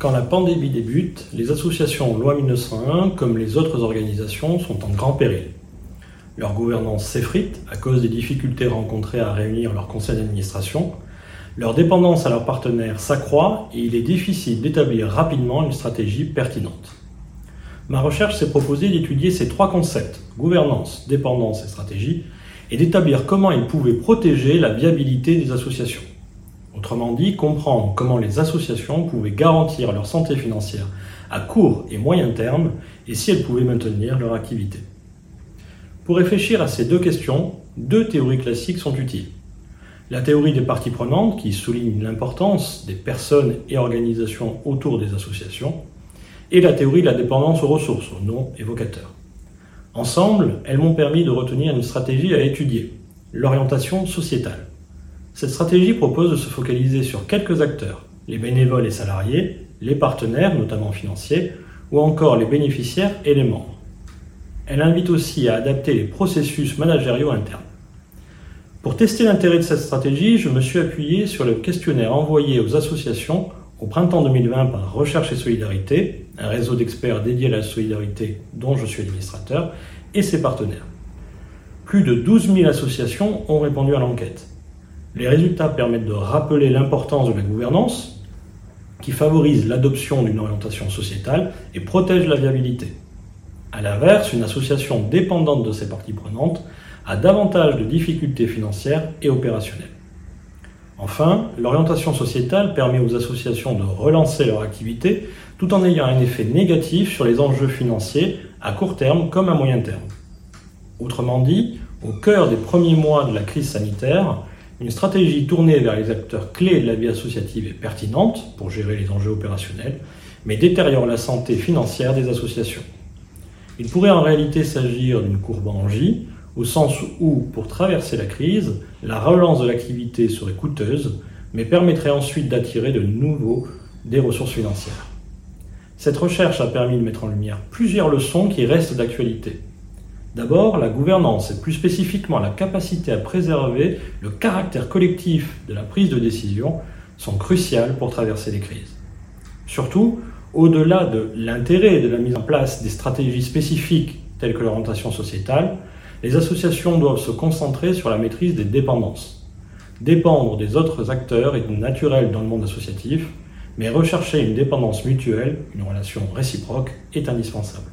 Quand la pandémie débute, les associations loi 1901, comme les autres organisations, sont en grand péril. Leur gouvernance s'effrite à cause des difficultés rencontrées à réunir leur conseil d'administration. Leur dépendance à leurs partenaires s'accroît et il est difficile d'établir rapidement une stratégie pertinente. Ma recherche s'est proposée d'étudier ces trois concepts, gouvernance, dépendance et stratégie, et d'établir comment ils pouvaient protéger la viabilité des associations. Autrement dit, comprendre comment les associations pouvaient garantir leur santé financière à court et moyen terme et si elles pouvaient maintenir leur activité. Pour réfléchir à ces deux questions, deux théories classiques sont utiles. La théorie des parties prenantes, qui souligne l'importance des personnes et organisations autour des associations, et la théorie de la dépendance aux ressources, au nom évocateur. Ensemble, elles m'ont permis de retenir une stratégie à étudier, l'orientation sociétale. Cette stratégie propose de se focaliser sur quelques acteurs, les bénévoles et salariés, les partenaires, notamment financiers, ou encore les bénéficiaires et les membres. Elle invite aussi à adapter les processus managériaux internes. Pour tester l'intérêt de cette stratégie, je me suis appuyé sur le questionnaire envoyé aux associations au printemps 2020 par Recherche et Solidarité, un réseau d'experts dédié à la solidarité dont je suis administrateur, et ses partenaires. Plus de 12 000 associations ont répondu à l'enquête. Les résultats permettent de rappeler l'importance de la gouvernance, qui favorise l'adoption d'une orientation sociétale et protège la viabilité. A l'inverse, une association dépendante de ses parties prenantes a davantage de difficultés financières et opérationnelles. Enfin, l'orientation sociétale permet aux associations de relancer leur activité tout en ayant un effet négatif sur les enjeux financiers à court terme comme à moyen terme. Autrement dit, au cœur des premiers mois de la crise sanitaire, une stratégie tournée vers les acteurs clés de la vie associative est pertinente pour gérer les enjeux opérationnels, mais détériore la santé financière des associations. Il pourrait en réalité s'agir d'une courbe en J, au sens où, pour traverser la crise, la relance de l'activité serait coûteuse, mais permettrait ensuite d'attirer de nouveau des ressources financières. Cette recherche a permis de mettre en lumière plusieurs leçons qui restent d'actualité. D'abord, la gouvernance et plus spécifiquement la capacité à préserver le caractère collectif de la prise de décision sont cruciales pour traverser les crises. Surtout, au-delà de l'intérêt de la mise en place des stratégies spécifiques telles que l'orientation sociétale, les associations doivent se concentrer sur la maîtrise des dépendances. Dépendre des autres acteurs est naturel dans le monde associatif, mais rechercher une dépendance mutuelle, une relation réciproque, est indispensable.